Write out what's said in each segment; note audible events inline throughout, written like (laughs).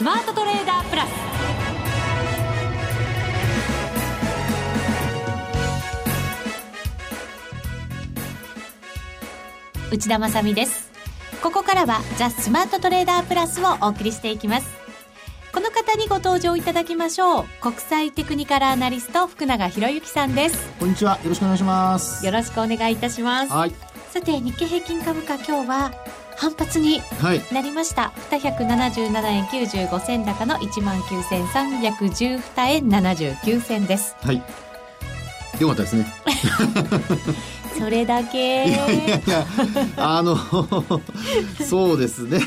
スマートトレーダープラス。内田まさです。ここからはザ・スマートトレーダープラスをお送りしていきます。この方にご登場いただきましょう。国際テクニカルアナリスト福永博之さんです。こんにちは。よろしくお願いします。よろしくお願いいたします。はい。さて日経平均株価今日は反発になりました、はい、277円95銭高の1万9312円79銭です。はい。よかったですね (laughs) それだけ。いやいやいやあのそうですね。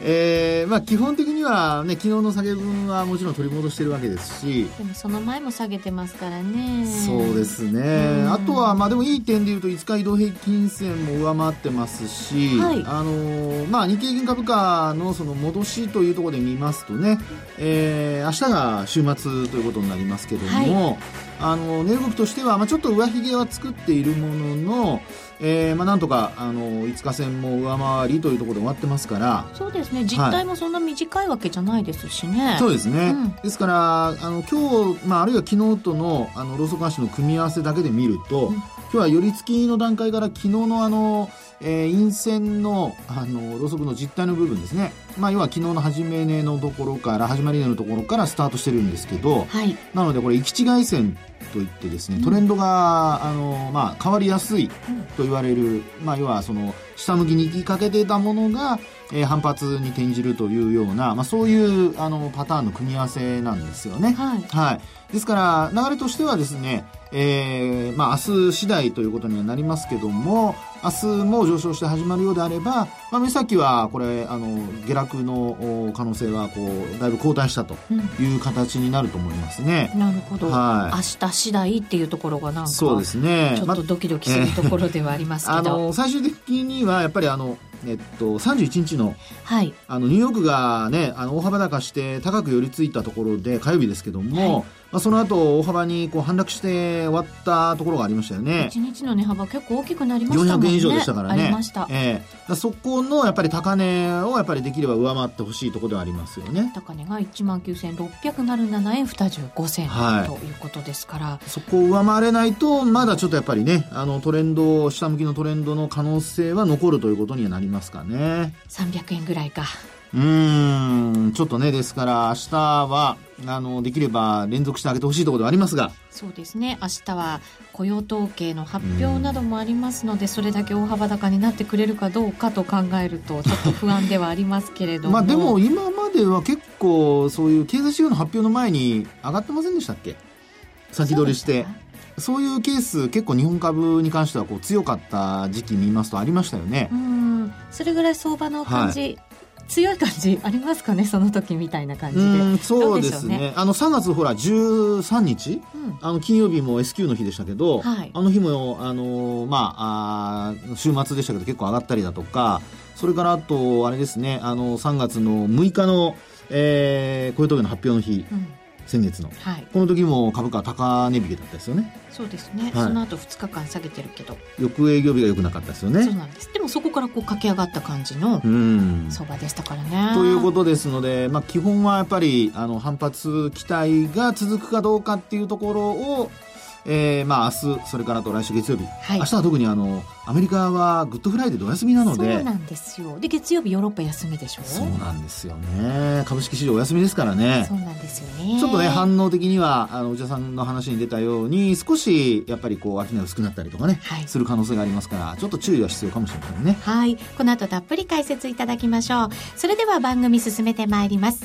えー、まあ基本的にはね昨日の下げ分はもちろん取り戻してるわけですし。でもその前も下げてますからね。そうですね。あとはまあでもいい点でいうと5日移動平均線も上回ってますし、はい、あのまあ日経平均株価のその戻しというところで見ますとね、えー、明日が週末ということになりますけども、はいあの値動きとしては、まあ、ちょっと上髭は作っているものの、えーまあ、なんとかあの5日線も上回りというところで終わってますから。そうですね。実態もそんな短いわけじゃないですしね、はい、そうですね、うん、ですからあの今日、まあ、あるいは昨日とのあのローソク足の組み合わせだけで見ると、うん、今日は寄り付きの段階から昨日のあのえー、陰線のあのローソクの実態の部分ですね、まあ、要は昨日の始め値のところから始まり値のところからスタートしてるんですけど、はい、なのでこれ行き違い線といってですねトレンドが、あのまあ、変わりやすいと言われる、まあ、要はその下向きに行きかけてたものが、えー、反発に転じるというような、まあ、そういうあのパターンの組み合わせなんですよね。はい、はい、ですから流れとしてはですね、えーまあ、明日次第ということにはなりますけども明日も上昇して始まるようであれば、まあ、目先はこれあの下落の可能性はこうだいぶ後退したという形になると思いますね。うん、なるほど、はい、明日次第っていうところがなんかそうですね。ちょっとドキドキするところではありますけど、まあえー、あの最終的にはやっぱりあのえっと、31日の,、はい、あのニューヨークが、ね、あの大幅高して高く寄り付いたところで火曜日ですけども、はいまあ、その後大幅にこう反落して終わったところがありましたよね。1日の値幅結構大きくなりましたもんね。400円以上でしたからね。ありました、えー、そこのやっぱり高値をやっぱりできれば上回ってほしいところではありますよね。高値が1万9607円25銭、はい、ということですから。そこを上回れないとまだちょっとやっぱりねあのトレンド下向きのトレンドの可能性は残るということにはなりますかね。300円ぐらいかうんちょっとねですから明日はあのできれば連続してあげてほしいところではありますが。そうですね。明日は雇用統計の発表などもありますのでそれだけ大幅高になってくれるかどうかと考えると (laughs) ちょっと不安ではありますけれども。まあでも今までは結構そういう経済指標の発表の前に上がってませんでしたっけ？先取りして。そういうケース結構日本株に関してはこう強か？った時期見ますとありましたよねうんそれぐらい相場の感じ、はい強い感じありますかねその時みたいな感じで。そうですね、ね、あの3月ほら13日、うん、あの金曜日も S q の日でしたけど、はい、あの日もあのまああ週末でしたけど結構上がったりだとかそれからあとあれですねあの3月の6日の、えー、雇用統計の発表の日、うん先月の、はい、この時も株価高値引けだったですよね。そうですね、はい、その後2日間下げてるけど。翌営業日が良くなかったですよね。そうなんです。でもそこからこう駆け上がった感じの相場でしたからね。ということですので、まあ、基本はやっぱりあの反発期待が続くかどうかっていうところをえー、まあ明日それからと来週月曜日、はい、明日は特にあのアメリカはグッドフライデーでお休みなので。そうなんですよ。で月曜日ヨーロッパ休みでしょ？そうなんですよね。株式市場お休みですからね。そうなんですよね。ちょっとね反応的にはあの内田さんの話に出たように少しやっぱりこう商い薄くなったりとかね、はい、する可能性がありますからちょっと注意は必要かもしれませんね。はい。この後たっぷり解説いただきましょう。それでは番組進めてまいります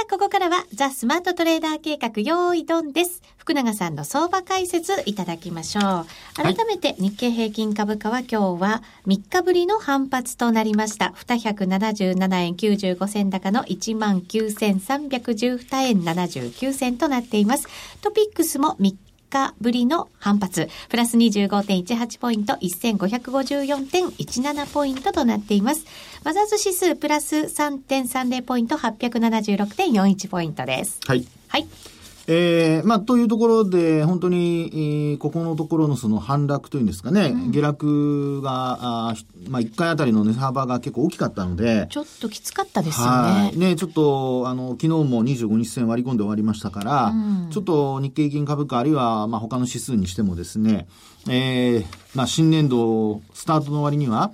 さあ、ここからは、ザ・スマートトレーダー計画、用意ドンです。福永さんの相場解説いただきましょう。改めて、日経平均株価は今日は3日ぶりの反発となりました。277円95銭高の19,312円79銭となっています。トピックスも3日ぶりの反発、プラス25.18ポイント、1554.17ポイントとなっています。マザーズ指数プラス3.30ポイント、876.41ポイントです。はい。はい。えー、まあ、というところで、本当に、えー、ここのところのその反落というんですかね、うん、下落が、あまあ、1回あたりの値幅が結構大きかったので、ちょっときつかったですよね。ね、ちょっと、あの、昨日も25日線割り込んで終わりましたから、うん、ちょっと日経平均株価、あるいは、まあ、他の指数にしてもですね、えー、まあ、新年度、スタートの割には、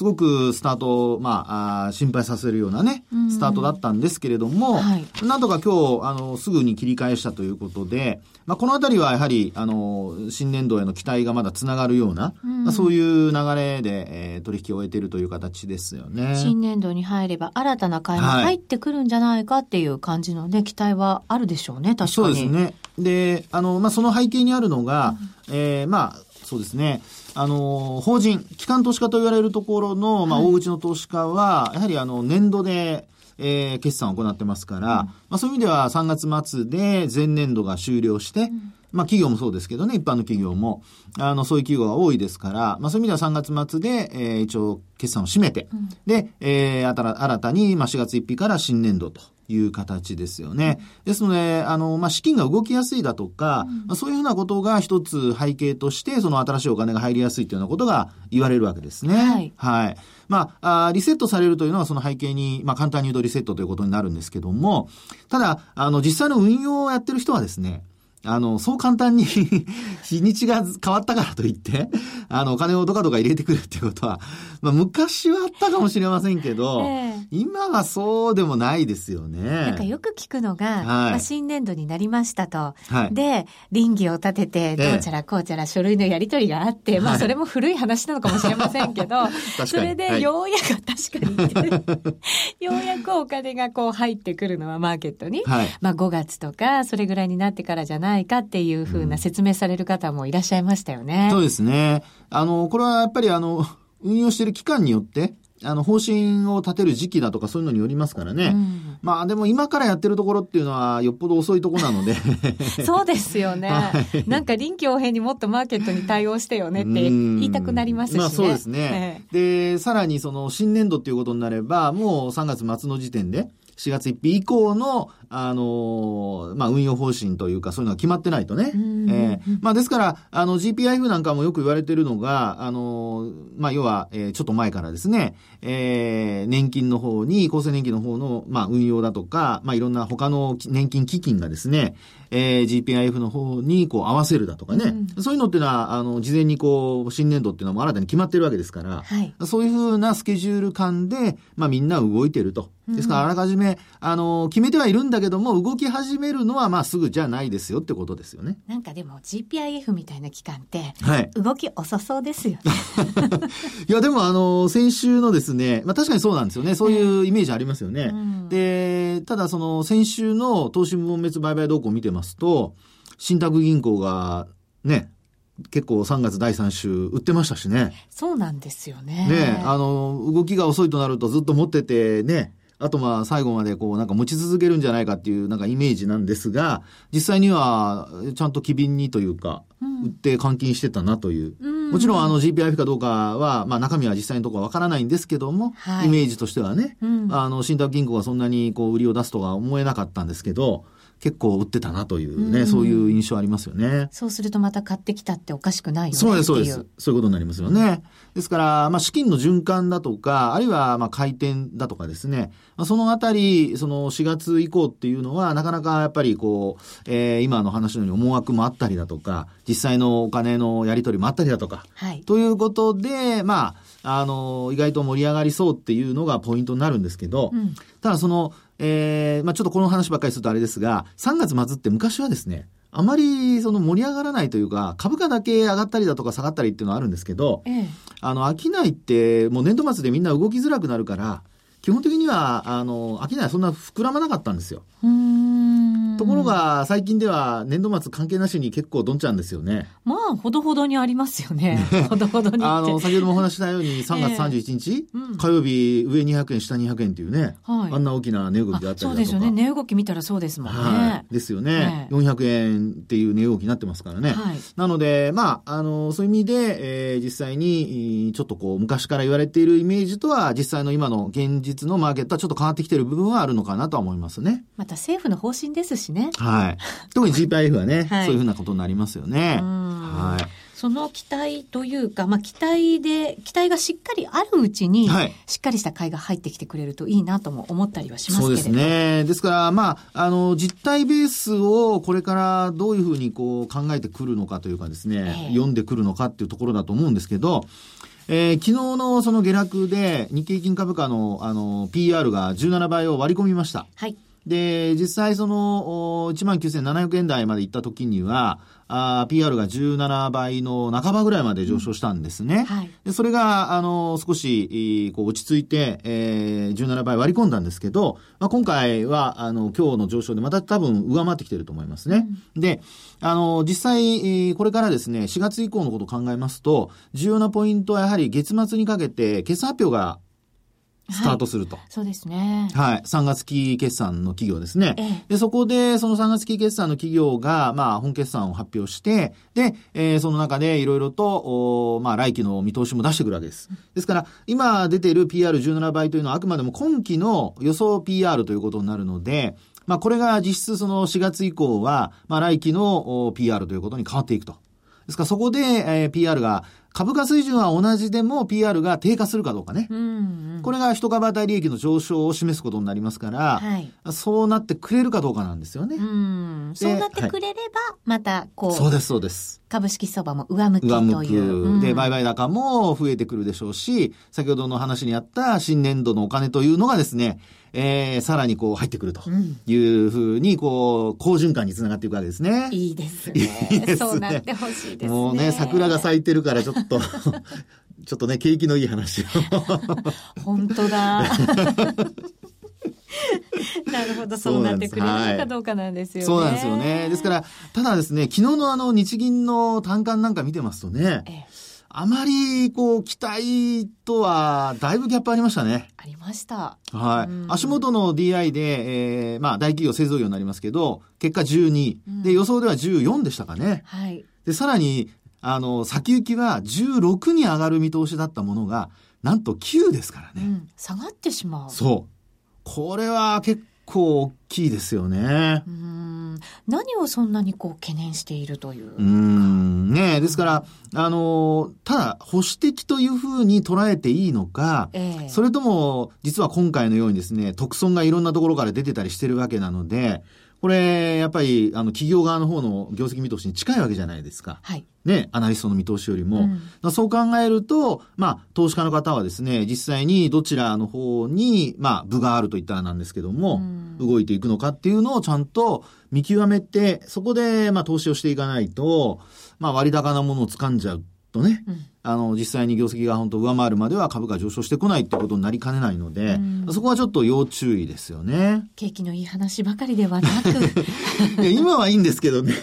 すごくスタートまあ、あ心配させるようなね、スタートだったんですけれども、はい、なんとか今日、あの、すぐに切り返したということで、まあ、このあたりはやはり、あの、新年度への期待がまだつながるような、まあ、そういう流れで、えー、取引を終えているという形ですよね。新年度に入れば新たな買いが入ってくるんじゃないかっていう感じのね、期待はあるでしょうね、確かに。そうですね。で、あの、まあ、その背景にあるのが、うん、えー、まあ、そうですね。あの、法人、機関投資家と言われるところの、まあ、大口の投資家は、やはりあの、年度で、えー、決算を行ってますから、うん、まあ、そういう意味では3月末で前年度が終了して、うん、まあ、企業もそうですけどね、一般の企業も、あの、そういう企業が多いですから、まあ、そういう意味では3月末で、えー、一応、決算を締めて、うん、で、えー、新たに、まあ、4月1日から新年度と。いう形ですよね。ですので、あの、まあ、資金が動きやすいだとか、うん、まあ、そういうふうなことが一つ背景として、その新しいお金が入りやすいというようなことが言われるわけですね。はい。はい。まあ、あリセットされるというのはその背景に、まあ、簡単に言うとリセットということになるんですけども、ただ、あの、実際の運用をやってる人はですね、あの、そう簡単に (laughs) 日にちが変わったからといって、あの、お金をどかどか入れてくるっていうことは、まあ、昔はあったかもしれませんけど、えー、今はそうでもないですよね。なんかよく聞くのが、はい、まあ、新年度になりましたと。はい、で、倫理を立てて、どうちゃらこうちゃら書類のやり取りがあって、えー、まあ、それも古い話なのかもしれませんけど、(laughs) それで、ようやく、確かに、(laughs) ようやくお金がこう入ってくるのはマーケットに、はい、まあ、5月とか、それぐらいになってからじゃないないかっていうふうな説明される方もいらっしゃいましたよね。うん、そうですね。あの、これはやっぱりあの、運用している期間によって、あの、方針を立てる時期だとかそういうのによりますからね。うん、まあでも今からやってるところっていうのはよっぽど遅いところなので (laughs) そうですよね。(laughs) はい、なんか臨機応変にもっとマーケットに対応してよねって言いたくなりますしね。まあそうですね。で、さらにその新年度っていうことになれば、もう3月末の時点で、4月1日以降の、あのー、まあ、運用方針というか、そういうのが決まってないとね。えー、まあ、ですから、あの、GPIF なんかもよく言われてるのが、あのー、まあ、要は、えー、ちょっと前からですね、えー、年金の方に、厚生年金の方の、まあ、運用だとか、まあ、いろんな他の年金基金がですね、えー、GPIF の方にこう合わせるだとかね、うん、そういうのっていうのは、あの、事前にこう、新年度っていうのも新たに決まってるわけですから、はい、そういうふうなスケジュール感で、まあみんな動いてると。ですから、あらかじめ、あの、決めてはいるんだけども、動き始めるのは、まあすぐじゃないですよってことですよね。なんかでも GPIF みたいな期間って、はい、動き遅そうですよね。(laughs) いや、でもあの、先週のですね、まあ確かにそうなんですよね。そういうイメージありますよね。うん、で、ただその、先週の投資部門別売買動向を見てますと、信託銀行がね、結構3月第3週売ってましたしね。そうなんですよね。ねあの、動きが遅いとなるとずっと持っててね、あとまあ最後までこうなんか持ち続けるんじゃないかっていうなんかイメージなんですが、実際にはちゃんと機敏にというか、売って換金してたなという。もちろんあの GPIF かどうかは、まあ中身は実際のところはわからないんですけども、はい、イメージとしてはね、あの信託銀行がそんなにこう売りを出すとは思えなかったんですけど、結構売ってたなというね、うん、そういう印象ありますよね。そうするとまた買ってきたっておかしくないよねそうです、そうです。そういうことになりますよね。ですから、まあ、資金の循環だとか、あるいは、まあ、回転だとかですね、まあ、そのあたり、その4月以降っていうのは、なかなかやっぱりこう、えー、今の話のように思惑もあったりだとか、実際のお金のやり取りもあったりだとか、はい、ということで、まあ、あの、意外と盛り上がりそうっていうのがポイントになるんですけど、うん、ただその、えー、まあちょっとこの話ばっかりするとあれですが、3月末って昔はですね、あまりその盛り上がらないというか、株価だけ上がったりだとか下がったりっていうのはあるんですけど、ええ、あの、商いってもう年度末でみんな動きづらくなるから、基本的には、あの、商いはそんな膨らまなかったんですよ。ところが、最近では年度末関係なしに結構どんちゃんですよね。ま間ほどほどにありますよね。(laughs) ほどほどにあの、先ほどもお話したように、3月31日、えーうん、火曜日、上200円、下200円っていうね、はい、あんな大きな値動きであったりそうですよね。値動き見たらそうですもんね。はい、ですよね、えー。400円っていう値動きになってますからね。はい、なので、まあ、あの、そういう意味で、えー、実際に、ちょっとこう、昔から言われているイメージとは、実際の今の現実のマーケットはちょっと変わってきている部分はあるのかなとは思いますね。また政府の方針ですしね。はい。特に GPIF はね、(laughs) はい、そういうふうなことになりますよね。はい。その期待というか、まあ、期待で、期待がしっかりあるうちに、はい、しっかりした買いが入ってきてくれるといいなとも思ったりはしますけれどそうですね。ですから、まあ、あの、実態ベースをこれからどういうふうにこう考えてくるのかというかですね、えー、読んでくるのかっていうところだと思うんですけど、えー、昨日のその下落で日経金株価のあの PR が17倍を割り込みました。はい。で、実際その、19,700円台まで行った時には、あ PR が17倍の半ばぐらいまで上昇したんですね。うんはい、でそれが、あの、少し、こう落ち着いて、えー、17倍割り込んだんですけど、まあ、今回は、あの、今日の上昇でまた多分上回ってきてると思いますね。うん、で、あの、実際、これからですね、4月以降のことを考えますと、重要なポイントはやはり月末にかけて決算発表がスタートすると。はい、そうですね。はい。3月期決算の企業ですね。ええ、で、そこで、その3月期決算の企業が、まあ、本決算を発表して、で、えー、その中でいろいろと、おまあ、来期の見通しも出してくるわけです。ですから、今出ている PR17 倍というのはあくまでも今期の予想 PR ということになるので、まあ、これが実質その4月以降は、まあ、来期の PR ということに変わっていくと。ですからそこで、えー、PR が株価水準は同じでも PR が低下するかどうかね。うんうん、これが一株当たり利益の上昇を示すことになりますから、はい、そうなってくれるかどうかなんですよね。うんそうなってくれれば、またこう、そうです、そうです。株式相場も上向きという。上向く。うん、で、売買高も増えてくるでしょうし、先ほどの話にあった新年度のお金というのがですね、えー、さらにこう入ってくるというふうに、こう、好循環につながっていくわけですね。いいですね。いいですね。そうなってほしいですね。もうね、桜が咲いてるからちょっと (laughs) ちょっとね、景気のいい話を。(laughs) 本当だ。(laughs) (laughs) なるほど、そうなってくれるのかどうかなんですよね。そうなんですよね。ですから、ただですね、昨日のあの日銀の単価なんか見てますとね、ええ、あまり、こう、期待とは、だいぶギャップありましたね。ありました。はい。足元の DI で、えー、まあ、大企業製造業になりますけど、結果12、うん、で、予想では14でしたかね。はい。で、さらに、あの、先行きは16に上がる見通しだったものが、なんと9ですからね。うん、下がってしまう。そう。これは結構大きいですよね。うん。何をそんなにこう懸念しているといううん。ねですから、あの、ただ保守的というふうに捉えていいのか、えー、それとも実は今回のようにですね、特損がいろんなところから出てたりしてるわけなので、これ、やっぱり、あの、企業側の方の業績見通しに近いわけじゃないですか。はい。ね、アナリストの見通しよりも。うん、そう考えると、まあ、投資家の方はですね、実際にどちらの方に、まあ、部があるといったらなんですけども、うん、動いていくのかっていうのをちゃんと見極めて、そこで、まあ、投資をしていかないと、まあ、割高なものを掴んじゃうとね、うん、あの、実際に業績が本当上回るまでは株価上昇してこないってことになりかねないので、うん、そこはちょっと要注意ですよね。景気のいい話ばかりではなく。(laughs) 今はいいんですけどね、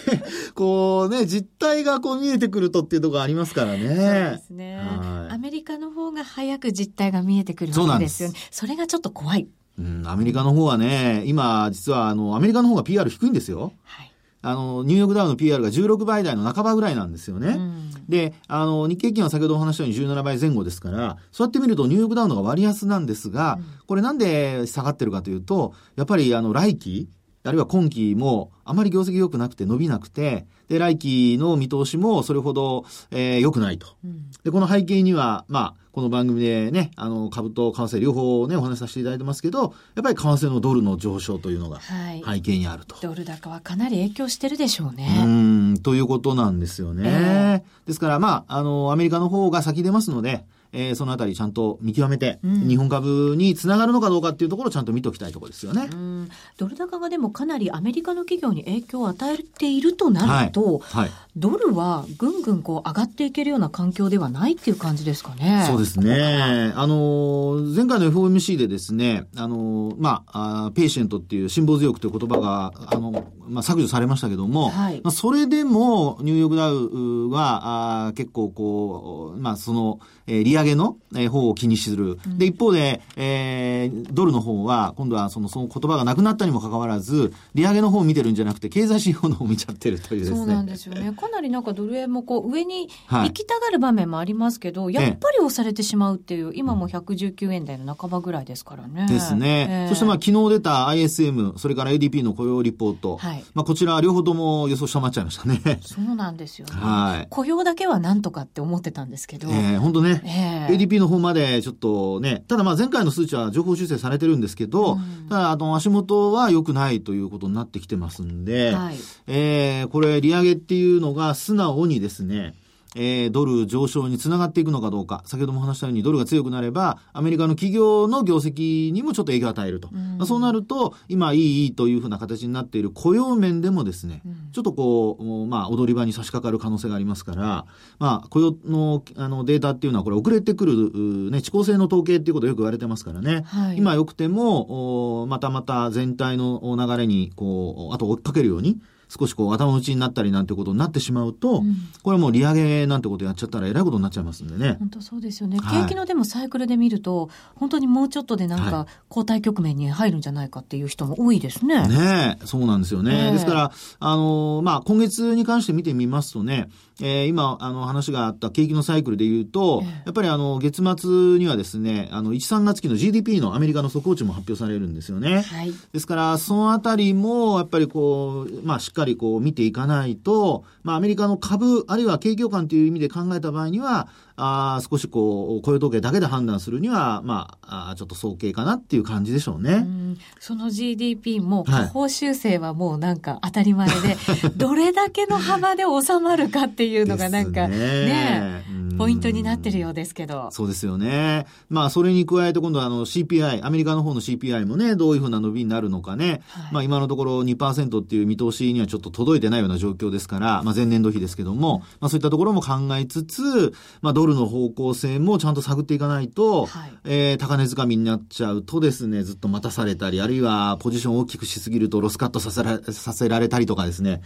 こうね、実態がこう見えてくるとっていうところありますからね。そうですね、はい。アメリカの方が早く実態が見えてくるわけですよね。それがちょっと怖い。うん、アメリカの方はね、今、実はあの、アメリカの方が PR 低いんですよ。はい。あの、ニューヨークダウの PR が16倍台の半ばぐらいなんですよね。うん、で、あの、日経金は先ほどお話したように17倍前後ですから、そうやって見るとニューヨークダウのが割安なんですが、うん、これなんで下がってるかというと、やっぱりあの、来期、あるいは今期もあまり業績良くなくて伸びなくて、で、来期の見通しもそれほど、えー、良くないと。うん、で、この背景には、まあ、この番組でね、あの、株と為替両方ね、お話しさせていただいてますけど、やっぱり為替のドルの上昇というのが背景にあると。はい、ドル高はかなり影響してるでしょうね。うん、ということなんですよね。えー、ですから、まあ、あの、アメリカの方が先出ますので、えー、そのあたりちゃんと見極めて、うん日本株につながるのかどうかっていうところをちゃんと見ておきたいところですよね。うんドル高がでもかなりアメリカの企業に影響を与えているとなると、はい。ドルはぐんぐんこう上がっていけるような環境ではないっていう感じですかね。そうですね。あの、前回の FOMC でですね、あの、まあ、あペーシェントっていう辛抱強くという言葉が、あの、まあ、削除されましたけども、はいまあ、それでも、ニューヨークダウは、あー結構こう、まあ、その、えー利上げの、えー方を気にする。で、一方で、えードルの方は、今度はその、その言葉がなくなったにもかかわらず、利上げの方を見てるんじゃなくて、経済指標の方を見ちゃってるというですね。そうなんですよね。かなりなんかドル円もこう上にはい行きたがる場面もありますけど、やっぱり押されてしまうっていう、今も119円台の半ばぐらいですからね。ですね。ええそしてまあ昨日出た ISM、それから ADP の雇用リポート。はいまあこちら両方とも予想下回っちゃいましたね。そうなんですよね。はい雇用だけはなんとかって思ってたんですけど。えー、本当ね。ええ ADP の方までちょっとね、ただまあ前回の数値は情報修正されてるんですけど、うん。ただあの足元は良くないということになってきてますんで、はい。えーこれ利上げっていうのが素直にですね、えードル上昇につながっていくのかどうか、先ほども話したようにドルが強くなれば、アメリカの企業の業績にもちょっと影響を与えると。うんまあそうなると、今いいいいというふうな形になっている雇用面でもですね、うんちょっとこう、まあ踊り場に差し掛かる可能性がありますから、まあ雇用のあのデータっていうのはこれ遅れてくる、うね、遅効性の統計っていうことをよく言われてますからね。はい今良くても、おまたまた全体の流れに、こう、あと追っかけるように、少しこう頭打ちになったりなんてことになってしまうと、うんこれもう利上げなんてことやっちゃったらえらいことになっちゃいますんでね。本当そうですよね。はい景気のでもサイクルで見ると、本当にもうちょっとでなんはか交代局面に入るんじゃないかっていう人も多いですね。ねえ、そうなんですよね。ええですから、あの、まあ、今月に関して見てみますとね、えー今、あの、話があった景気のサイクルで言うと、ええやっぱりあの、月末にはですね、あの、1、3月期の GDP のアメリカの速報値も発表されるんですよね。はい。ですから、そのあたりも、やっぱりこう、まあ、しっかりかりこう見ていかないと、まあ、アメリカの株、あるいは景況感という意味で考えた場合には、あー少しこう、雇用統計だけで判断するには、まあ、あーちょっと早計かなっていう感じでしょうね。うんその GDP もはい下方修正はもうなんか当たり前で、(laughs) どれだけの幅で収まるかっていうのがなんかねうんポイントになってるようですけど。そうですよね。まあ、それに加えて今度はあの CPI、アメリカの方の CPI もね、どういうふうな伸びになるのかね。はいまあ、今のところ2%っていう見通しにはちょっと届いてないような状況ですから、まあ、前年度比ですけども、まあ、そういったところも考えつつ、まあ、ドルの方向性もちゃんと探っていかないと、はい。えー高値掴みになっちゃうとですね、ずっと待たされたり、あるいはポジションを大きくしすぎるとロスカットさせらさせられたりとかですね、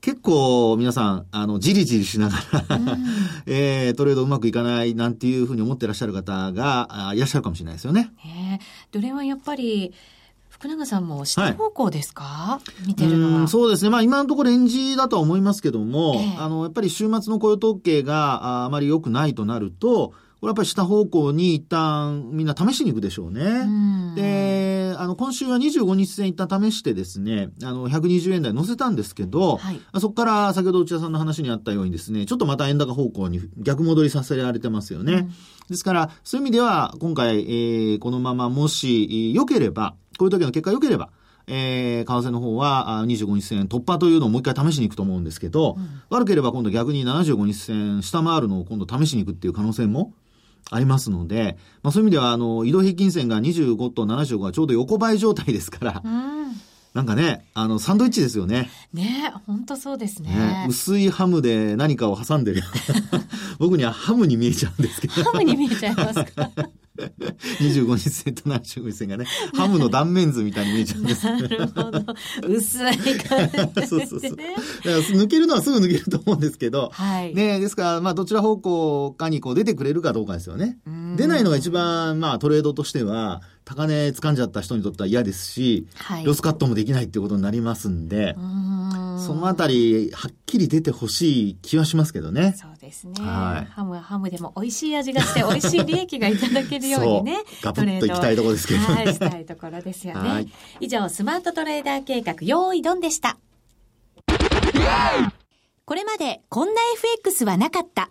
結構皆さん、あの、じりじりしながら、(laughs) えートレードうまくいかないなんていうふうに思ってらっしゃる方があいらっしゃるかもしれないですよね。ねえ。どれはやっぱり、福永さんも下方向ですか、見てるのは。うんそうですね。まあ今のところレンジだとは思いますけども、ええあの、やっぱり週末の雇用統計がああまり良くないとなると、これやっぱり下方向に一旦みんな試しに行くでしょうね。うんで、あの、今週は25日線一旦試してですね、あの、120円台乗せたんですけど、はいそこから先ほど内田さんの話にあったようにですね、ちょっとまた円高方向に逆戻りさせられてますよね。うんですから、そういう意味では、今回、えーこのままもし、えー良ければ、こういう時の結果良ければ、えー為替の方はあ25日線突破というのをもう一回試しに行くと思うんですけど、悪ければ今度逆に75日線下回るのを今度試しに行くっていう可能性もありますので、まあそういう意味では、あの、移動平均線が25と75がちょうど横ばい状態ですから、うんなんかね、あの、サンドイッチですよね。ねえ本当そうですね。ね薄いハムで何かを挟んでる。(laughs) 僕にはハムに見えちゃうんですけど。ハムに見えちゃいますか？(laughs) 25日線と75日線がね、ハムの断面図みたいに見えちゃうんです。なるほど。薄い感じそうそうそう。でだね。から抜けるのはすぐ抜けると思うんですけど、はい。ねですから、まあ、どちら方向かにこう出てくれるかどうかですよね。うん出ないのが一番、まあ、トレードとしては、高値掴んじゃった人にとっては嫌ですし、はいロスカットもできないってことになりますんで、うんそのあたり、はっきり出てほしい気はしますけどね。そうですね。はいハムはハムでも美味しい味がして、美味しい利益がいただけるようにね。ガブッといきたいところですけどねはい、したいところですよねはい。以上、スマートトレーダー計画、用意ドンでした。これまでこんな FX はなかった。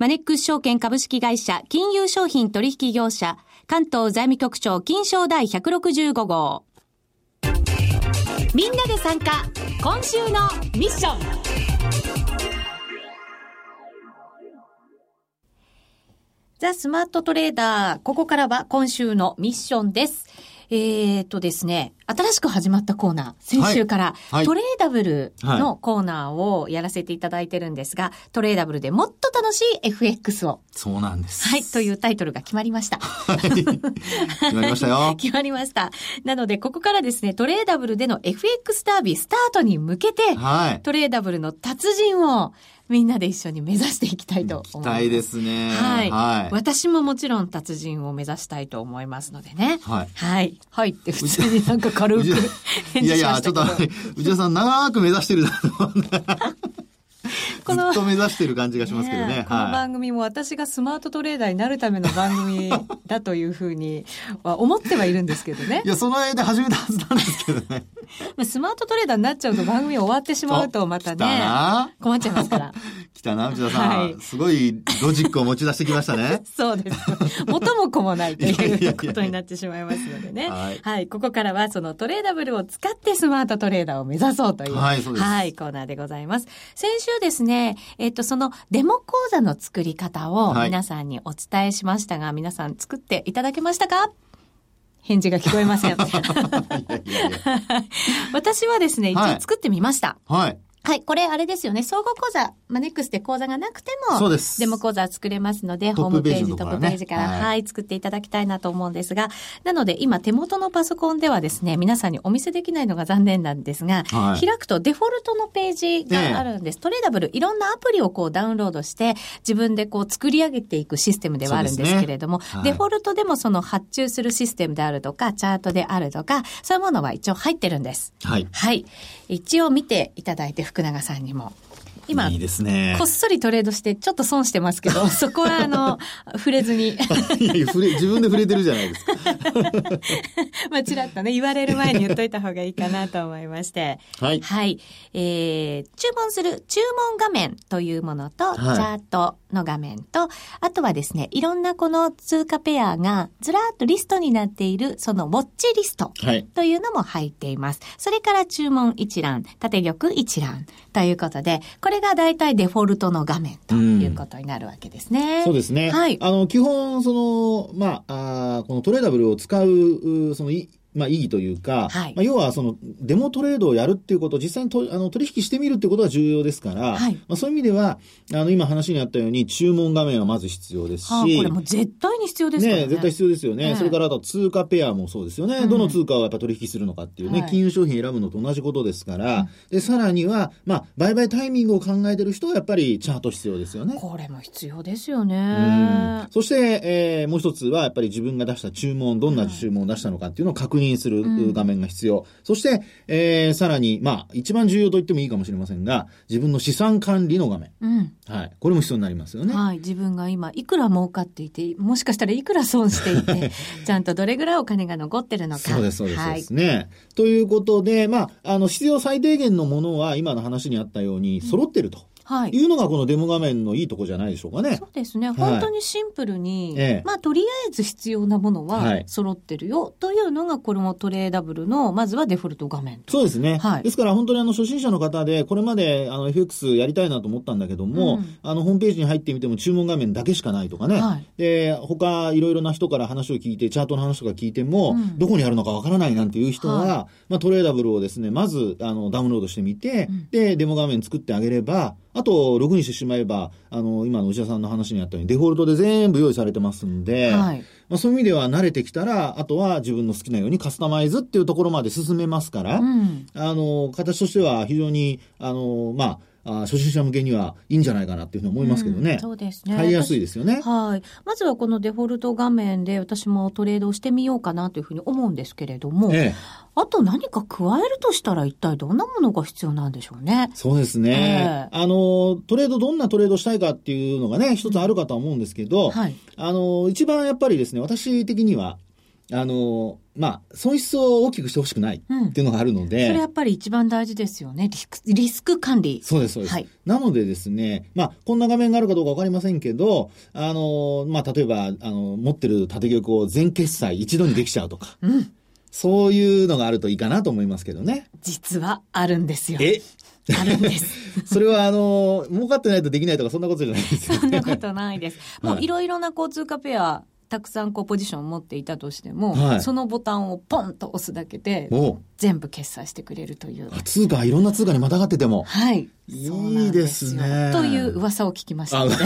マネックス証券株式会社金融商品取引業者関東財務局長金賞第165号。みんなで参加今週のミッションザ・スマートトレーダー、ここからは今週のミッションです。えっ、ー、とですね、新しく始まったコーナー、先週から、はい、トレーダブルのコーナーをやらせていただいてるんですが、トレーダブルでもっと楽しい FX を。そうなんです。はい、というタイトルが決まりました。はい。決まりましたよ。(laughs) 決まりました。なので、ここからですね、トレーダブルでの FX ダービースタートに向けて、はい、トレーダブルの達人をみんなで一緒に目指していきたいと思います。行きたいですね。はい。はい、私ももちろん達人を目指したいと思いますのでね。はい。はい。はいって普通になんか軽くいやいや、ちょっと、内田さん長く目指してるなと (laughs) この、ずっと目指してる感じがしますけどね。ねこの番組も私がスマートトレーダーになるための番組だというふうには思ってはいるんですけどね。(laughs) いや、その間始めたはずなんですけどね。(laughs) スマートトレーダーになっちゃうと番組終わってしまうとまたね、困っちゃいますから。来たな、内田さん、はい。すごいロジックを持ち出してきましたね。(laughs) そうです。元も子もないという (laughs) ことになってしまいますのでね。はい、はい。ここからはそのトレーダブルを使ってスマートトレーダーを目指そうという、はい、はい、コーナーでございます。先週ですね、えっと、そのデモ講座の作り方を皆さんにお伝えしましたが、はい、皆さん作っていただけましたか？返事が聞こえません。(laughs) 私はですね、一応作ってみました。はい。はい、これあれですよね。総合講座、マネックスで講座がなくても、そうです。デモ講座作れますので、ホームページ、トップページから、はい、はい、作っていただきたいなと思うんですが、なので今手元のパソコンではですね、皆さんにお見せできないのが残念なんですが、はい、開くとデフォルトのページがあるんです。トレーダブル、いろんなアプリをこうダウンロードして、自分でこう作り上げていくシステムではあるんですけれども、ねはい、デフォルトでもその発注するシステムであるとか、チャートであるとか、そういうものは一応入ってるんです。はい。はい。一応見ていただいて、福永さんにも。今、いいですね。こっそりトレードしてちょっと損してますけど、(laughs) そこはあの、触れずに。いやいや触れ、自分で触れてるじゃないですか。(laughs) まあ、ちらっとね、言われる前に言っといた方がいいかなと思いまして。はい。はい。えー、注文する注文画面というものと、はい、チャートの画面と、あとはですね、いろんなこの通貨ペアがずらっとリストになっている、そのウォッチリストというのも入っています。はい、それから注文一覧、縦玉一覧ということで、これが大体デフォルトの画面ということになるわけですね。うそうですね。はい。あの、基本、その、まあ、あこのトレーダブルを使う、その、まあ、意義というか、はい、まあ、要はそのデモトレードをやるっていうことを実際にとあの取引してみるっていうことが重要ですから、はい、まあ、そういう意味では、あの今話にあったように注文画面はまず必要ですし、はあ、これも絶対に必要ですね。ね絶対必要ですよね。それからあと通貨ペアもそうですよね。うん、どの通貨をやっぱ取引するのかっていうね、金融商品選ぶのと同じことですから、で、さらには、まあ、売買タイミングを考えてる人はやっぱりチャート必要ですよね。これも必要ですよね。そして、えー、もう一つはやっぱり自分が出した注文、どんな注文を出したのかっていうのを確認する。うん画面が必要。そして、えー、さらに、まあ、一番重要と言ってもいいかもしれませんが、自分の資産管理の画面。うん。はい。これも必要になりますよね。はい。自分が今、いくら儲かっていて、もしかしたらいくら損していて、(laughs) ちゃんとどれぐらいお金が残ってるのか。そうです、そうです。はい、ね。ということで、まあ、あの、必要最低限のものは、今の話にあったように、揃ってると。い。うのがこのデモ画面のいいとこじゃないでしょうかね。そうですね。本当にシンプルに、ええ、まあとりあえず必要なものは揃ってるよというのがこれもトレーダブルのまずはデフォルト画面そうですね。はい、ですから本当にあの初心者の方でこれまであの FX やりたいなと思ったんだけども、うん、あのホームページに入ってみても注文画面だけしかないとかね。はい、で、他いろいろな人から話を聞いてチャートの話とか聞いても、うん、どこにあるのかわからないなんていう人は、はい、まあトレーダブルをですね、まずあのダウンロードしてみて、うん、で、デモ画面作ってあげれば、あと、ログインしてしまえば、あの、今の内田さんの話にあったように、デフォルトで全部用意されてますんで、はい、まあ、そういう意味では慣れてきたら、あとは自分の好きなようにカスタマイズっていうところまで進めますから、うん、あの、形としては非常に、あの、まあ、あ初心者向けにはいいんじゃないかなっていうふうに思いますけどね。うん、そうですね。入りやすいですよね。はい。まずはこのデフォルト画面で私もトレードをしてみようかなというふうに思うんですけれども、ええ、あと何か加えるとしたら一体どんなものが必要なんでしょうね。そうですね。え、あの、トレードどんなトレードしたいかっていうのがね、一つあるかとは思うんですけど、うん、はい。あの、一番やっぱりですね、私的には、あの、まあ、損失を大きくしてほしくないっていうのがあるので、うん、それやっぱり一番大事ですよね。リスク、リスク管理。そうです、そうです。はい、なのでですね、まあ、こんな画面があるかどうかわかりませんけど、あの、まあ、例えば、あの、持ってる縦玉を全決済一度にできちゃうとか。うん。そういうのがあるといいかなと思いますけどね。実はあるんですよ。え？あるんです。(laughs) それは、あの、儲かってないとできないとか、そんなことじゃないですよ、ね。そんなことないです。(laughs) もういろいろな交通貨ペア、たくさんこうポジションを持っていたとしても、はい、そのボタンをポンと押すだけで全部決済してくれるという。通貨、いろんな通貨にまたがってても。はい。いいですね。という噂を聞きましたので、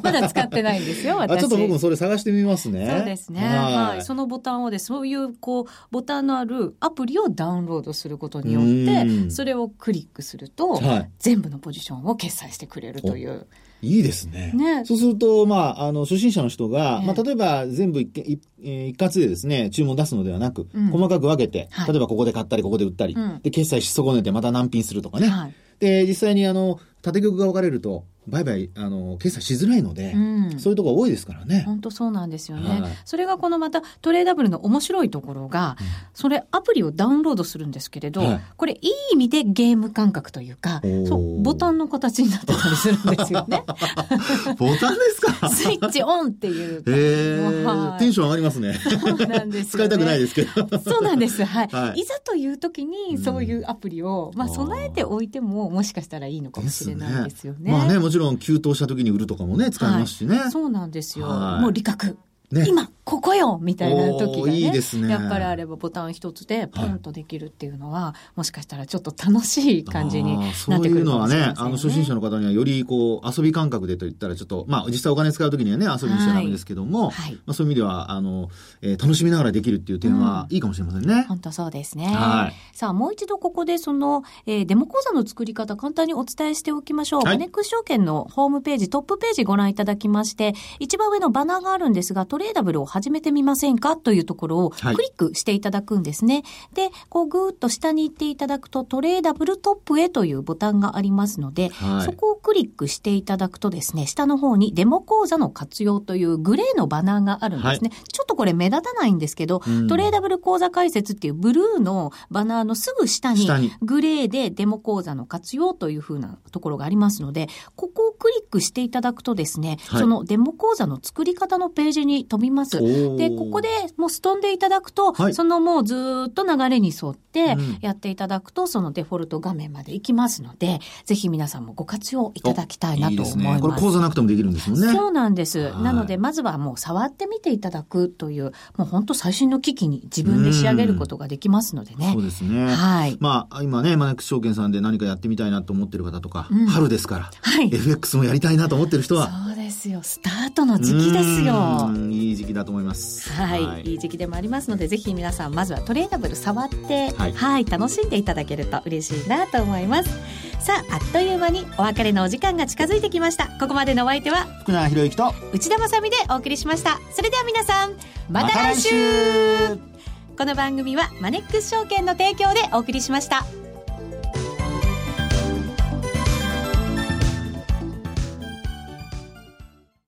まだ使ってないんですよ、(laughs) 私。ちょっと僕もそれ探してみますね。そうですね。はい。そのボタンをで、そういうこう、ボタンのあるアプリをダウンロードすることによって、それをクリックすると、はい、全部のポジションを決済してくれるという。いいですね。ね。そうすると、まあ、あの、初心者の人が、まあ、例えば全部一一一括でですね、注文出すのではなく、うん、細かく分けて、例えばここで買ったり、ここで売ったり、うん、で、決済し損ねてまた難品するとかね。はい、で、実際にあの、縦玉が分かれると、売買、あの、決済しづらいので、うん、そういうところ多いですからね。本当そうなんですよね。はい、それがこのまたトレーダブルの面白いところが、うん、それアプリをダウンロードするんですけれど、はい、これいい意味でゲーム感覚というか、そう、ボタンの形になってたりするんですよね。(laughs) ボタンですか？スイッチオンっていう。へはい、テンション上がりますね。そうなんです、ね、使いたくないですけど。そうなんです。はい。はい、いざという時に、そういうアプリを、まあ、備えておいても、もしかしたらいいのかもしれないですよね。ねまあね、もちろん、急騰した時に売るとかもね、使いますしね。はい、そうなんですよ。もう利確。ね、今ここよみたいな時がねいいですね。やっぱりあればボタン一つでポンとできるっていうのは、はい、もしかしたらちょっと楽しい感じになってくるかもしれません、ね、そういうのはねあの初心者の方にはよりこう遊び感覚でと言ったらちょっとまあ実際お金使う時にはね遊びにしちゃダメですけども、はい、まあ、そういう意味ではあの、えー、楽しみながらできるっていう点はいいかもしれませんね、うん、本当そうですね、はい、さあもう一度ここでその、えー、デモ講座の作り方簡単にお伝えしておきましょう、はい、マネックス証券のホームページトップページご覧いただきまして一番上のバナーがあるんですがトレーダブルを始めてみませんか？というところをクリックしていただくんですね。はい、で、こうぐーっと下に行っていただくとトレーダブルトップへというボタンがありますので、はい、そこをクリックしていただくとですね、下の方にデモ講座の活用というグレーのバナーがあるんですね。はい、ちょっとこれ目立たないんですけど、うん、トレーダブル講座解説っていうブルーのバナーのすぐ下にグレーでデモ講座の活用というふうなところがありますので、ここをクリックしていただくとですね、そのデモ講座の作り方のページに飛びます。で、ここでもうす飛んでいただくと、はい、そのもうずっと流れに沿ってやっていただくと、そのデフォルト画面まで行きますので、ぜひ皆さんもご活用いただきたいなと思います。いいすね、これ講座なくてもできるんですもんね。そうなんです。なので、まずはもう触ってみていただくという、もう本当最新の機器に自分で仕上げることができますのでね。そうですね。はい。まあ、今ね、マネックス証券さんで何かやってみたいなと思ってる方とか、うん、春ですから、はい。FX もやりたいなと思ってる人は。そうですよ。スタートの時期ですよ。いい時期だと思います。はい。はい、いい時期でもありますので、ぜひ皆さん、まずはトレーダブル触って、はい、はい、楽しんでいただけると嬉しいなと思います。さあ、あっという間にお別れのお時間が近づいてきました。ここまでのお相手は、福永博之と内田まさでお送りしました。それでは皆さん、また来週ま、この番組はマネックス証券の提供でお送りしました。